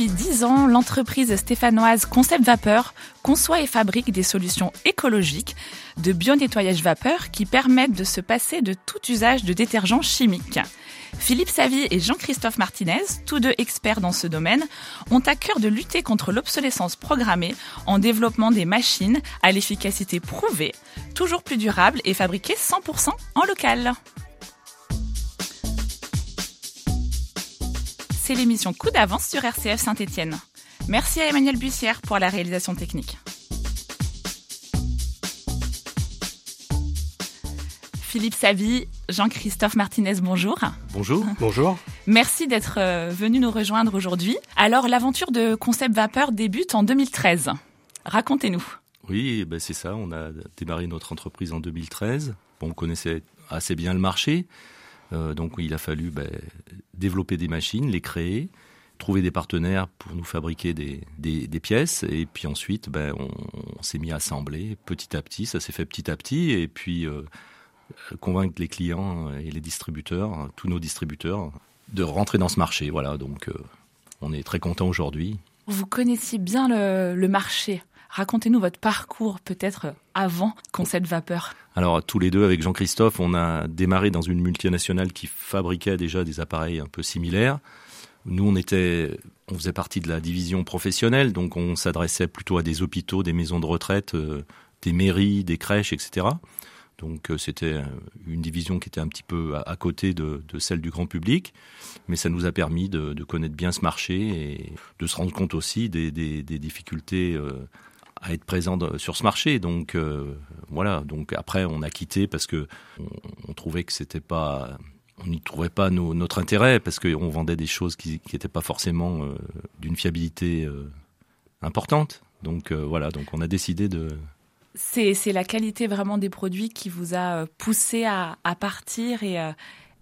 Depuis 10 ans, l'entreprise stéphanoise Concept Vapeur conçoit et fabrique des solutions écologiques de bio-nettoyage vapeur qui permettent de se passer de tout usage de détergents chimiques. Philippe Savy et Jean-Christophe Martinez, tous deux experts dans ce domaine, ont à cœur de lutter contre l'obsolescence programmée en développant des machines à l'efficacité prouvée, toujours plus durables et fabriquées 100% en local. C'est l'émission Coup d'avance sur RCF Saint-Étienne. Merci à Emmanuel Bussière pour la réalisation technique. Philippe Savy, Jean-Christophe Martinez, bonjour. Bonjour. Bonjour. Merci d'être euh, venu nous rejoindre aujourd'hui. Alors, l'aventure de Concept Vapeur débute en 2013. Racontez-nous. Oui, ben c'est ça. On a démarré notre entreprise en 2013. on connaissait assez bien le marché. Euh, donc il a fallu ben, développer des machines, les créer, trouver des partenaires pour nous fabriquer des, pièces. Et puis ensuite, ben, on, s'est mis à assembler petit à petit. Ça s'est fait petit à petit. Et puis euh, convaincre les clients et les distributeurs, tous nos distributeurs, de rentrer dans ce marché. Voilà, donc euh, on est très content aujourd'hui. Vous connaissiez bien le marché. Racontez-nous votre parcours peut-être avant Concept Vapeur. Alors tous les deux avec Jean-Christophe, on a démarré dans une multinationale qui fabriquait déjà des appareils un peu similaires. Nous, on était, on faisait partie de la division professionnelle, donc on s'adressait plutôt à des hôpitaux, des maisons de retraite, euh, des mairies, des crèches, etc. Donc euh, c'était une division qui était un petit peu à, côté de, celle du grand public, mais ça nous a permis de, connaître bien ce marché et de se rendre compte aussi des, difficultés euh, à être présent sur ce marché. Donc euh, voilà. Donc après, on a quitté parce que on, trouvait que c'était pas, on n'y trouvait pas notre intérêt parce qu'on vendait des choses qui n'étaient pas forcément euh, d'une fiabilité euh, importante. Donc voilà. Donc on a décidé de c'est la qualité vraiment des produits qui vous a poussé à, à partir et,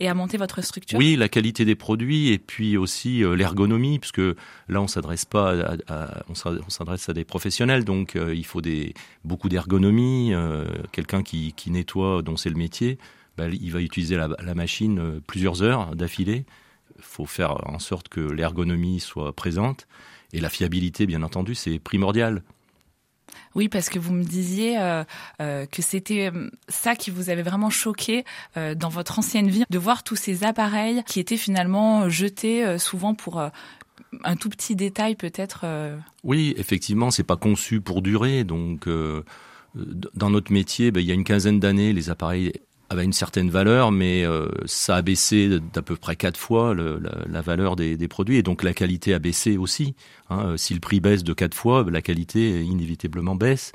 et à monter votre structure Oui, la qualité des produits et puis aussi euh, l'ergonomie, puisque là on s'adresse pas, à, on s'adresse à des professionnels, donc euh, il faut des beaucoup d'ergonomie. Euh, quelqu'un qui, nettoie, dont c'est le métier, bah, il va utiliser la machine plusieurs heures d'affilée. Il faut faire en sorte que l'ergonomie soit présente et la fiabilité, bien entendu, c'est primordial. Oui, parce que vous me disiez euh, euh, que c'était euh, ça qui vous avait vraiment choqué dans votre ancienne vie, de voir tous ces appareils qui étaient finalement jetés souvent pour un tout petit détail peut-être. Oui, effectivement, c'est pas conçu pour durer. Donc, dans notre métier, ben, il y a une quinzaine d'années, les appareils avait une certaine valeur, mais euh, ça a baissé d'à peu près quatre fois la, valeur des, produits, et donc la qualité a baissé aussi. Hein. Euh, si le prix baisse de quatre fois, la qualité inévitablement baisse,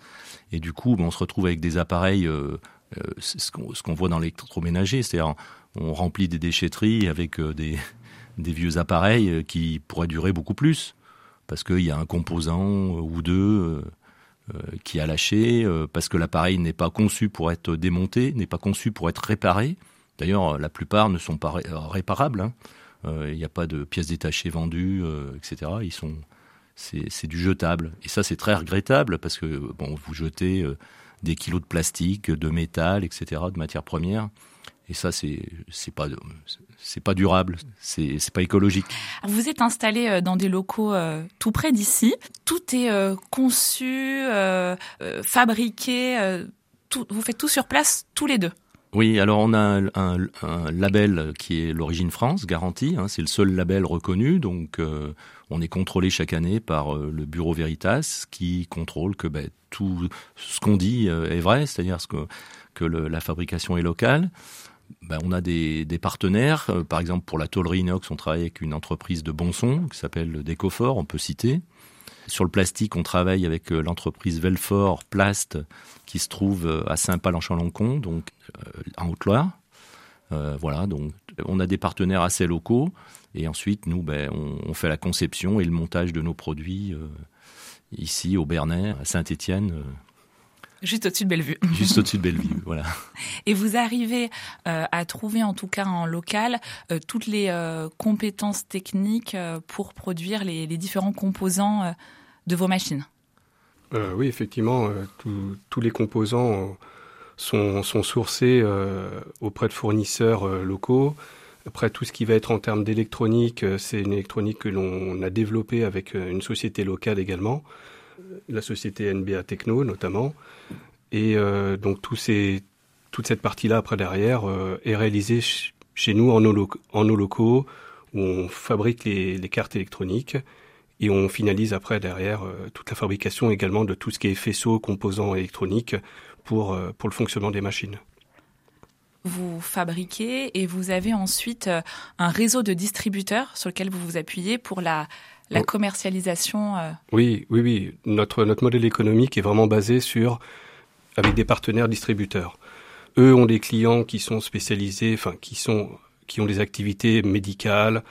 et du coup, on se retrouve avec des appareils, euh, euh ce qu'on voit dans l'électroménager, c'est-à-dire on remplit des déchetteries avec des, des vieux appareils qui pourraient durer beaucoup plus, parce qu'il y a un composant ou deux euh, qui a lâché euh, parce que l'appareil n'est pas conçu pour être démonté, n'est pas conçu pour être réparé. D'ailleurs, la plupart ne sont pas réparables. Hein. Euh, il n'y a pas de pièces détachées vendues, etc. Ils c'est du jetable. Et ça, c'est très regrettable parce que bon, vous jetez des kilos de plastique, de métal, etc., de matières premières. Et ça, c'est c'est pas c'est pas durable, c'est c'est pas écologique. Vous êtes installé euh, dans des locaux euh, tout près d'ici. Tout est euh, conçu, fabriqué. Tout, vous faites tout sur place tous les deux. Oui, alors on a un, un, label qui est l'origine France, garantie. Hein, c'est le seul label reconnu, donc on est contrôlé chaque année par le Bureau Veritas, qui contrôle que ben, tout ce qu'on dit est vrai, c'est-à-dire que, que le, la fabrication est locale. Ben, on a des, partenaires. Euh, par exemple, pour la tôlerie inox, on travaille avec une entreprise de bon son qui s'appelle Decofort, on peut citer. Sur le plastique, on travaille avec euh, l'entreprise Velfort Plast qui se trouve euh, à Saint-Pal-en-Chalancon, donc en Haute-Loire. voilà, donc on a des partenaires assez locaux et ensuite nous, ben, on, fait la conception et le montage de nos produits ici au Bernay, à Saint-Étienne. Juste au-dessus de Bellevue. Juste au-dessus de Bellevue, voilà. Et vous arrivez euh, à trouver, en tout cas en local, euh, toutes les euh, compétences techniques pour produire les, les différents composants de vos machines Oui, effectivement, tous les composants sont, sont sourcés auprès de fournisseurs locaux. Après, tout ce qui va être en termes d'électronique, c'est une électronique que l'on a développée avec une société locale également la société NBA Techno notamment. Et euh, donc tout toute cette partie-là après derrière euh, est réalisée chez nous en nos, locaux où on fabrique les, cartes électroniques et on finalise après derrière euh, toute la fabrication également de tout ce qui est faisceau, composants électroniques pour, pour le fonctionnement des machines vous fabriquez et vous avez ensuite un réseau de distributeurs sur lequel vous vous appuyez pour la, la oh. commercialisation euh. Oui, oui, oui. Notre, notre modèle économique est vraiment basé sur avec des partenaires distributeurs. Eux ont des clients qui sont spécialisés, enfin qui sont qui ont des activités médicales,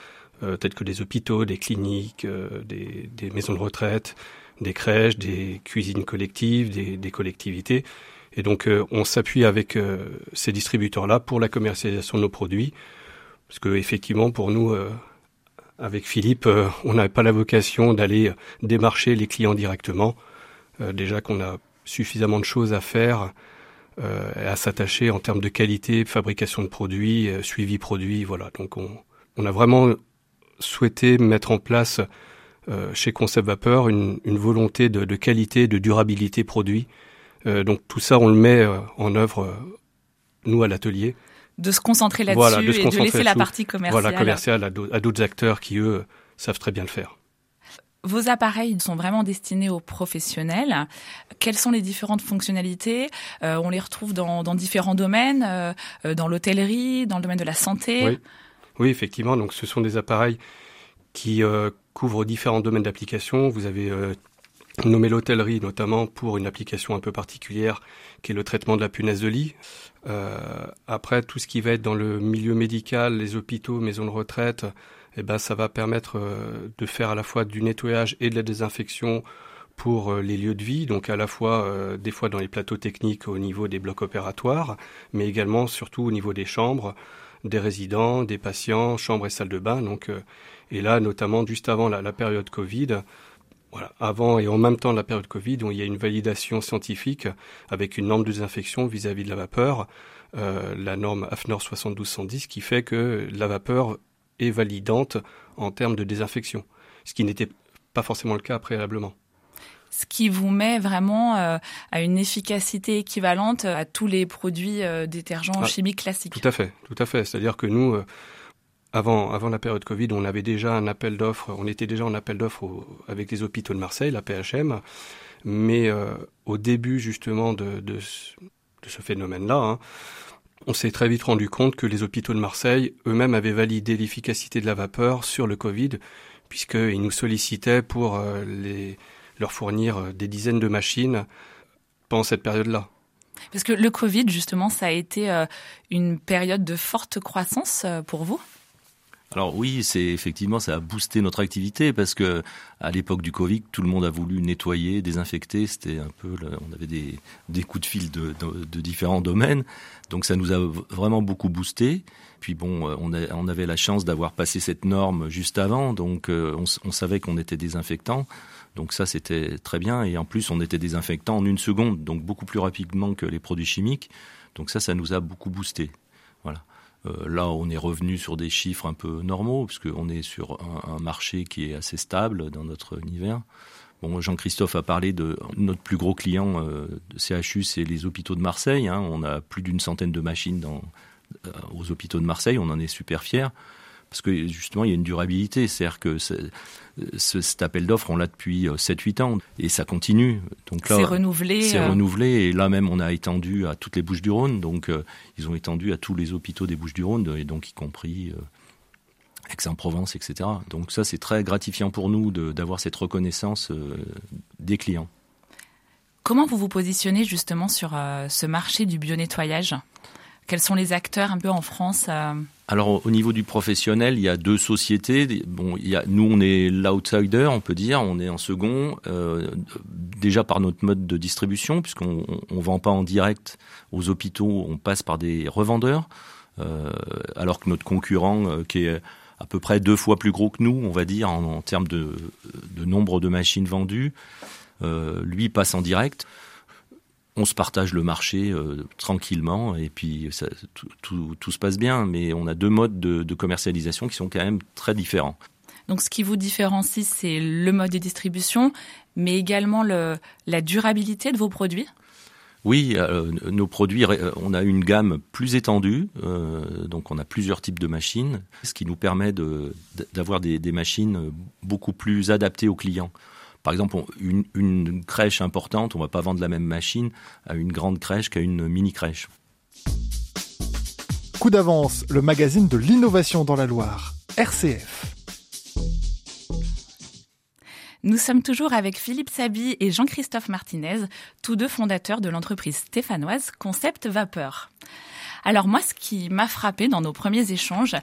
euh, telles que des hôpitaux, des cliniques, euh, des, des, maisons de retraite, des crèches, des cuisines collectives, des, des collectivités. Et donc on s'appuie avec ces distributeurs-là pour la commercialisation de nos produits, parce que effectivement pour nous avec Philippe, euh, on n'avait pas la vocation d'aller démarcher les clients directement. Euh, déjà qu'on a suffisamment de choses à faire euh, et à s'attacher en termes de qualité, fabrication de produits, suivi produit. Voilà. Donc on, on, a vraiment souhaité mettre en place chez Concept Vapeur une, une volonté de, de, qualité, de durabilité produit. Donc tout ça, on le met en œuvre nous à l'atelier de se concentrer là-dessus et de laisser la partie commerciale. Voilà, commerciale à d'autres acteurs qui, eux, savent très bien le faire. Vos appareils sont vraiment destinés aux professionnels. Quelles sont les différentes fonctionnalités? Euh, On les retrouve dans, différents domaines, euh, euh, dans l'hôtellerie, dans le domaine de la santé. Oui. oui, effectivement. Donc, ce sont des appareils qui couvrent différents domaines d'application. Vous avez nommé l'hôtellerie, notamment pour une application un peu particulière, qui est le traitement de la punaise de lit. Euh, après, tout ce qui va être dans le milieu médical, les hôpitaux, maisons de retraite, eh ben, ça va permettre euh, de faire à la fois du nettoyage et de la désinfection pour euh, les lieux de vie, donc à la fois des fois dans les plateaux techniques au niveau des blocs opératoires, mais également surtout au niveau des chambres, des résidents, des patients, chambres et salles de bain. Donc, et là, notamment juste avant la, la période Covid, voilà, avant et en même temps de la période Covid, où il y a une validation scientifique avec une norme de désinfection vis-à-vis de la vapeur, euh, la norme AFNOR 7210, qui fait que la vapeur est validante en termes de désinfection, ce qui n'était pas forcément le cas préalablement ce qui vous met vraiment euh, à une efficacité équivalente à tous les produits euh, détergents ah, chimiques classiques. Tout à fait, tout à fait. C'est-à-dire que nous, euh, avant, avant la période Covid, on avait déjà un appel d'offres, on était déjà en appel d'offres avec les hôpitaux de Marseille, la PHM, mais euh, au début justement de, de, de ce phénomène-là, hein, on s'est très vite rendu compte que les hôpitaux de Marseille eux-mêmes avaient validé l'efficacité de la vapeur sur le Covid, puisqu'ils nous sollicitaient pour euh, les, leur fournir euh, des dizaines de machines pendant cette période-là. Parce que le Covid, justement, ça a été une période de forte croissance pour vous? Alors oui, c'est effectivement ça a boosté notre activité parce que à l'époque du Covid, tout le monde a voulu nettoyer, désinfecter. C'était un peu, on avait des, des coups de fil de, de, différents domaines, donc ça nous a vraiment beaucoup boosté. Puis bon, euh, on, a, on avait la chance d'avoir passé cette norme juste avant, donc euh, on, on savait qu'on était désinfectant. Donc ça, c'était très bien. Et en plus, on était désinfectant en une seconde, donc beaucoup plus rapidement que les produits chimiques. Donc ça, ça nous a beaucoup boosté. Voilà. Euh, là, on est revenu sur des chiffres un peu normaux, puisqu'on est sur un, marché qui est assez stable dans notre univers. Bon, Jean-Christophe a parlé de notre plus gros client euh, de CHU, c'est les hôpitaux de Marseille. Hein. On a plus d'une centaine de machines euh, aux hôpitaux de Marseille, on en est super fiers parce que justement il y a une durabilité, c'est-à-dire que cet appel d'offres on l'a depuis 7-8 euh, ans et ça continue. Donc là, c'est renouvelé. C'est euh. renouvelé et là même on a étendu à toutes les Bouches-du-Rhône, donc euh, ils ont étendu à tous les hôpitaux des Bouches-du-Rhône et donc y compris Aix-en-Provence, etc. Donc ça c'est très gratifiant pour nous d'avoir cette reconnaissance des clients. Comment vous vous positionnez justement sur ce marché du bio-nettoyage? Quels sont les acteurs un peu en France alors au niveau du professionnel, il y a deux sociétés. Bon, nous on est l'outsider, on peut dire, on est en second, euh, déjà par notre mode de distribution, puisqu'on on, vend pas en direct aux hôpitaux, on passe par des revendeurs, euh, alors que notre concurrent, euh, qui est à peu près deux fois plus gros que nous, on va dire en, termes de, nombre de machines vendues, lui passe en direct on se partage le marché euh, tranquillement et puis ça, tout, tout, se passe bien. Mais on a deux modes de, commercialisation qui sont quand même très différents. Donc ce qui vous différencie, c'est le mode de distribution, mais également le, la durabilité de vos produits? Oui, euh, nos produits, euh, on a une gamme plus étendue, donc on a plusieurs types de machines, ce qui nous permet d'avoir des, des, machines beaucoup plus adaptées aux clients. Par exemple, une, crèche importante, on ne va pas vendre la même machine à une grande crèche qu'à une mini crèche. Coup d'avance, le magazine de l'innovation dans la Loire, RCF. Nous sommes toujours avec Philippe Sabi et Jean-Christophe Martinez, tous deux fondateurs de l'entreprise stéphanoise Concept Vapeur. Alors moi, ce qui m'a frappé dans nos premiers échanges,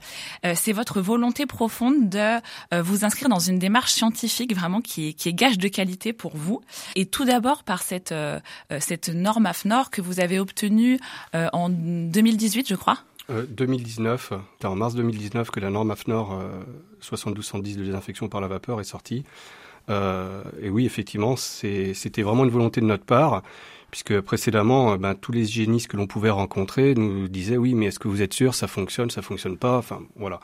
euh, c'est votre volonté profonde de euh, vous inscrire dans une démarche scientifique vraiment qui est, qui est gage de qualité pour vous. Et tout d'abord par cette, euh, cette norme AFNOR que vous avez obtenue en 2018, je crois. 2019, c'est en mars 2019 que la norme AFNOR 7210 de désinfection par la vapeur est sortie. et oui, effectivement, c'était vraiment une volonté de notre part puisque précédemment, euh, ben, tous les hygiénistes que l'on pouvait rencontrer nous disaient oui, mais est-ce que vous êtes sûr, ça fonctionne, ça fonctionne pas, enfin voilà.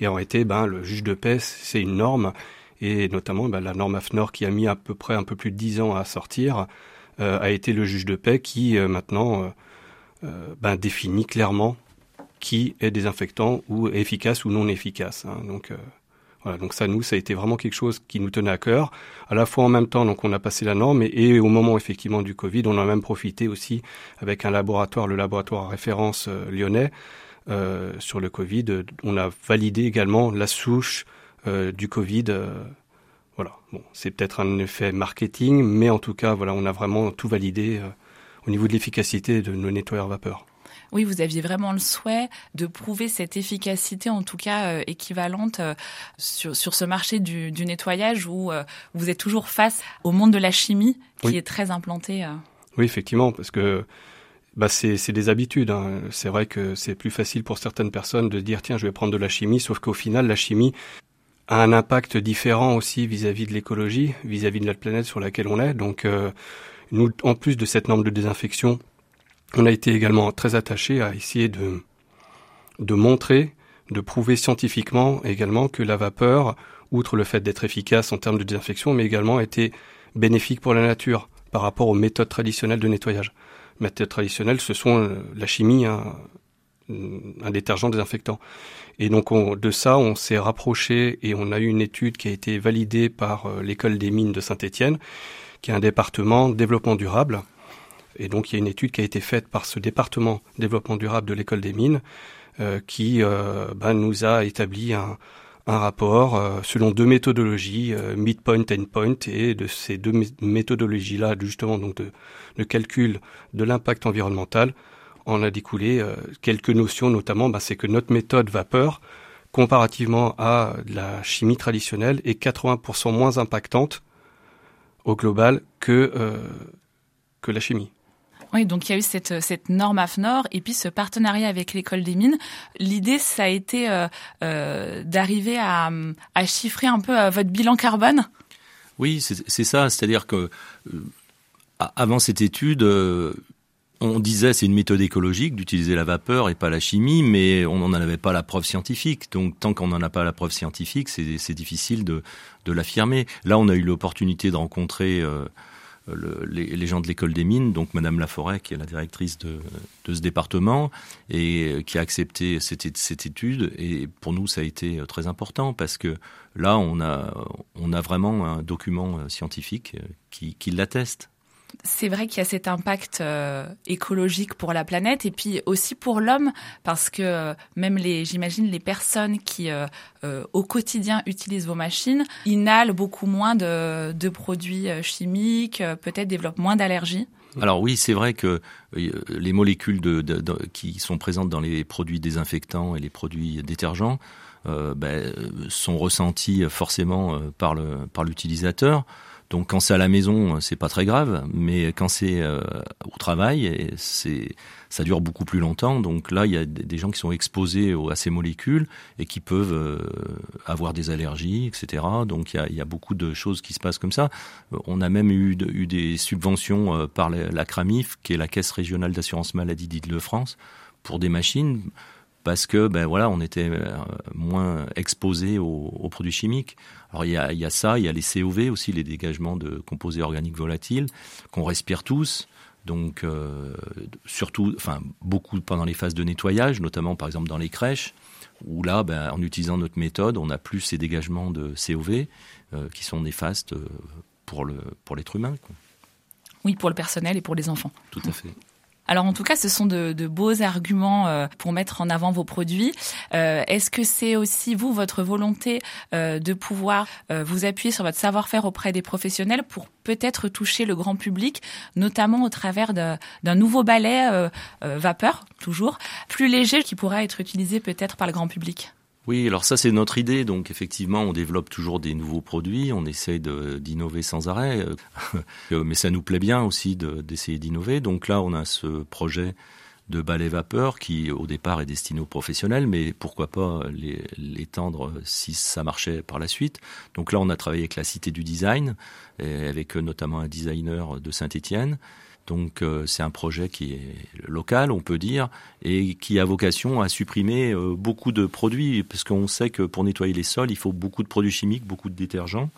Et en réalité, ben, le juge de paix, c'est une norme, et notamment ben, la norme AFNOR qui a mis à peu près un peu plus de dix ans à sortir, euh, a été le juge de paix qui euh, maintenant ben, définit clairement qui est désinfectant ou efficace ou non efficace. Hein. Donc voilà, donc ça, nous, ça a été vraiment quelque chose qui nous tenait à cœur. À la fois en même temps, donc on a passé la norme, et, au moment effectivement du Covid, on a même profité aussi avec un laboratoire, le laboratoire à référence euh, lyonnais, euh, sur le Covid. On a validé également la souche euh, du Covid. voilà, bon, c'est peut-être un effet marketing, mais en tout cas, voilà, on a vraiment tout validé au niveau de l'efficacité de nos nettoyeurs vapeur. Oui, vous aviez vraiment le souhait de prouver cette efficacité, en tout cas euh, équivalente, euh, sur, sur ce marché du, du nettoyage où euh, vous êtes toujours face au monde de la chimie qui est très implanté. Oui, effectivement, parce que bah, c'est des habitudes. Hein. C'est vrai que c'est plus facile pour certaines personnes de dire tiens, je vais prendre de la chimie, sauf qu'au final, la chimie a un impact différent aussi vis-à-vis de l'écologie, vis-à-vis de la planète sur laquelle on est. Donc, nous, en plus de cette norme de désinfection, on a été également très attaché à essayer de, montrer, de prouver scientifiquement également que la vapeur, outre le fait d'être efficace en termes de désinfection, mais également était bénéfique pour la nature par rapport aux méthodes traditionnelles de nettoyage. Méthodes traditionnelles, ce sont euh, la chimie, un, un détergent désinfectant. Et donc de ça, on s'est rapproché et on a eu une étude qui a été validée par euh, l'école des mines de Saint-Étienne, qui est un département développement durable, et donc il y a une étude qui a été faite par ce département développement durable de l'école des mines euh, qui euh, ben, nous a établi un, un rapport euh, selon deux méthodologies, midpoint, endpoint, et de ces deux méthodologies-là, justement, donc de, de, calcul de l'impact environnemental, on a découlé quelques notions, notamment, ben, c'est que notre méthode vapeur, comparativement à la chimie traditionnelle, est 80% moins impactante au global que, que la chimie. Oui, donc il y a eu cette, cette norme AFNOR et puis ce partenariat avec l'école des mines. L'idée, ça a été euh, euh, d'arriver à, à, chiffrer un peu euh, votre bilan carbone? Oui, c'est ça. C'est-à-dire que avant cette étude, on disait c'est une méthode écologique d'utiliser la vapeur et pas la chimie, mais on n'en avait pas la preuve scientifique. Donc tant qu'on n'en a pas la preuve scientifique, c'est difficile de, de l'affirmer. Là, on a eu l'opportunité de rencontrer les, gens de l'école des mines, donc Madame Laforêt, qui est la directrice de, ce département, et euh, qui a accepté cette, étude. Et pour nous, ça a été euh, très important parce que là, on a, on a vraiment un document euh, scientifique qui l'atteste. C'est vrai qu'il y a cet impact euh, écologique pour la planète et puis aussi pour l'homme parce que euh, même les, j'imagine les personnes qui euh, au quotidien utilisent vos machines inhalent beaucoup moins de, produits chimiques, peut-être développent moins d'allergies. Alors oui, c'est vrai que les molécules qui sont présentes dans les produits désinfectants et les produits détergents ben, sont ressenties forcément par le par l'utilisateur. Donc quand c'est à la maison, c'est pas très grave, mais quand c'est euh, au travail, ça dure beaucoup plus longtemps. Donc là, il y a des gens qui sont exposés à ces molécules et qui peuvent euh, avoir des allergies, etc. Donc il y, a, beaucoup de choses qui se passent comme ça. On a même eu, des subventions euh, par la, CRAMIF, qui est la Caisse régionale d'assurance maladie d'Île-de-France, pour des machines parce que ben voilà, on était moins exposé aux, aux produits chimiques. Alors il y, a, il y a ça, il y a les COV aussi, les dégagements de composés organiques volatiles qu'on respire tous. Donc euh, surtout, enfin beaucoup pendant les phases de nettoyage, notamment par exemple dans les crèches, où là, ben, en utilisant notre méthode, on a plus ces dégagements de COV euh, qui sont néfastes euh, pour le pour l'être humain. Quoi. Oui, pour le personnel et pour les enfants. Tout à fait. Alors en tout cas, ce sont de, beaux arguments euh, pour mettre en avant vos produits. Euh, est-ce que c'est aussi vous votre volonté euh, de pouvoir vous appuyer sur votre savoir-faire auprès des professionnels pour peut-être toucher le grand public, notamment au travers d'un nouveau balai vapeur, toujours plus léger, qui pourra être utilisé peut-être par le grand public? Oui, alors ça c'est notre idée. Donc effectivement, on développe toujours des nouveaux produits, on essaye d'innover sans arrêt, euh, mais ça nous plaît bien aussi d'essayer d'innover. Donc là, on a ce projet de balai vapeur qui au départ est destiné aux professionnels, mais pourquoi pas l'étendre si ça marchait par la suite. Donc là, on a travaillé avec la Cité du Design, avec notamment un designer de Saint-Étienne donc euh, c'est un projet qui est local, on peut dire, et qui a vocation à supprimer euh, beaucoup de produits, parce qu'on sait que pour nettoyer les sols, il faut beaucoup de produits chimiques, beaucoup de détergents.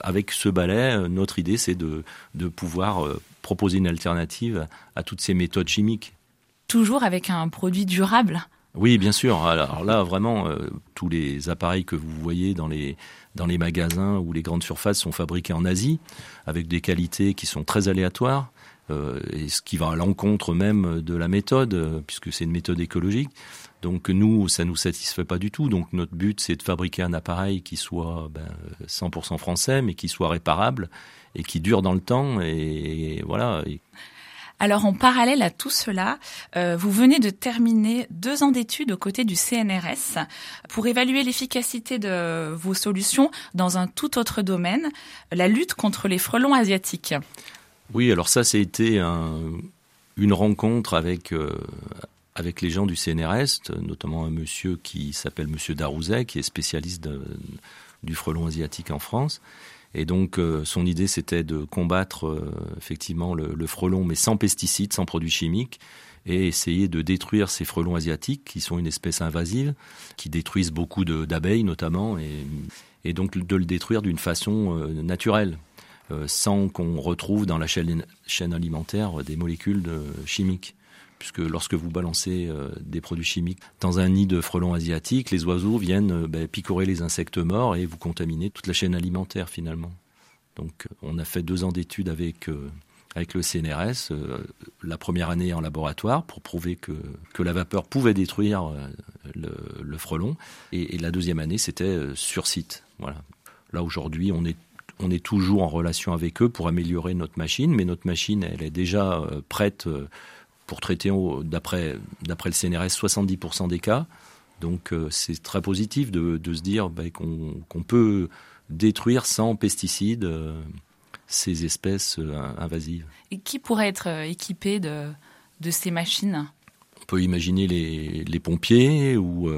Avec ce balai, euh, notre idée, c'est de, de pouvoir proposer une alternative à toutes ces méthodes chimiques. Toujours avec un produit durable oui, bien sûr. Alors là, vraiment, tous les appareils que vous voyez dans les, dans les magasins ou les grandes surfaces sont fabriqués en Asie, avec des qualités qui sont très aléatoires. Euh, et ce qui va à l'encontre même de la méthode, euh, puisque c'est une méthode écologique. Donc nous, ça nous satisfait pas du tout. Donc notre but, c'est de fabriquer un appareil qui soit ben, 100% français, mais qui soit réparable et qui dure dans le temps. Et, voilà. Alors en parallèle à tout cela, euh, vous venez de terminer deux ans d'études aux côtés du CNRS pour évaluer l'efficacité de vos solutions dans un tout autre domaine, la lutte contre les frelons asiatiques. Oui, alors ça, c'était une rencontre avec euh, avec les gens du CNRS, notamment un monsieur qui s'appelle Monsieur Darouzet, qui est spécialiste du frelon asiatique en France. Et donc, euh, son idée, c'était de combattre euh, effectivement le, frelon, mais sans pesticides, sans produits chimiques, et essayer de détruire ces frelons asiatiques, qui sont une espèce invasive, qui détruisent beaucoup d'abeilles notamment, et, et, donc de le détruire d'une façon naturelle. Euh, sans qu'on retrouve dans la chaîne, alimentaire des molécules chimiques puisque lorsque vous balancez euh, des produits chimiques dans un nid de frelons asiatiques, les oiseaux viennent euh, ben, picorer les insectes morts et vous contaminez toute la chaîne alimentaire finalement. Donc on a fait deux ans d'études avec, avec le CNRS, la première année en laboratoire pour prouver que, que la vapeur pouvait détruire le, frelon, et, et, la deuxième année c'était sur site. Voilà. Là aujourd'hui on est on est toujours en relation avec eux pour améliorer notre machine, mais notre machine, elle est déjà euh, prête euh, pour traiter, d'après le CNRS, 70% des cas. Donc euh, c'est très positif de, se dire ben, qu'on peut détruire sans pesticides ces espèces invasives. Et qui pourrait être équipé de, ces machines? On peut imaginer les, pompiers ou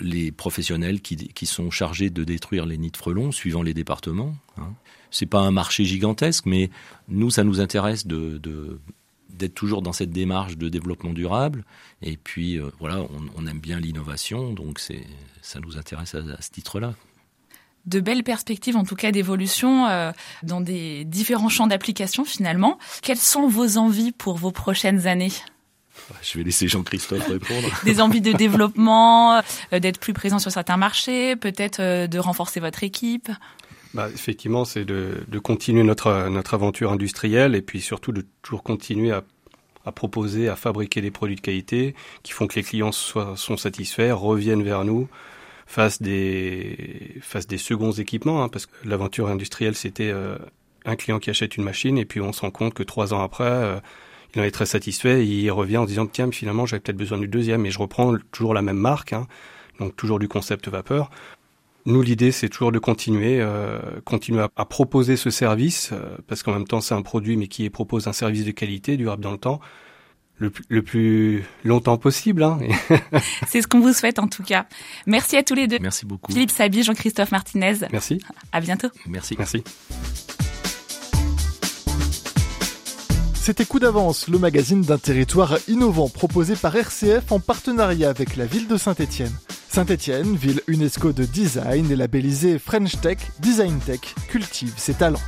les professionnels qui, sont chargés de détruire les nids de frelons, suivant les départements. Hein. C'est pas un marché gigantesque, mais nous, ça nous intéresse de, d'être toujours dans cette démarche de développement durable. Et puis, euh, voilà, on, aime bien l'innovation, donc c'est, ça nous intéresse à, ce titre-là. De belles perspectives, en tout cas, d'évolution euh, dans des différents champs d'application, finalement. Quelles sont vos envies pour vos prochaines années? Je vais laisser Jean-Christophe répondre. Des envies de développement, euh, d'être plus présent sur certains marchés, peut-être euh, de renforcer votre équipe bah, Effectivement, c'est de, de, continuer notre, notre aventure industrielle et puis surtout de toujours continuer à, à, proposer, à fabriquer des produits de qualité qui font que les clients soient, sont satisfaits, reviennent vers nous, fassent des, fassent des seconds équipements, hein, parce que l'aventure industrielle, c'était euh, un client qui achète une machine et puis on se rend compte que trois ans après, euh, il en est très satisfait et il revient en disant tiens finalement j'avais peut-être besoin du deuxième et je reprends toujours la même marque, hein, donc toujours du concept vapeur nous, l'idée, c'est toujours de continuer, euh, continuer à, proposer ce service, euh, parce qu'en même temps, c'est un produit, mais qui propose un service de qualité, durable dans le temps, le, le plus longtemps possible. Hein. c'est ce qu'on vous souhaite en tout cas. Merci à tous les deux. Merci beaucoup. Philippe Sabi, Jean-Christophe Martinez. Merci. À bientôt. Merci. Merci. C'était Coup d'avance, le magazine d'un territoire innovant proposé par RCF en partenariat avec la ville de Saint-Étienne. Saint-Étienne, ville UNESCO de design et labellisée French Tech, Design Tech, cultive ses talents.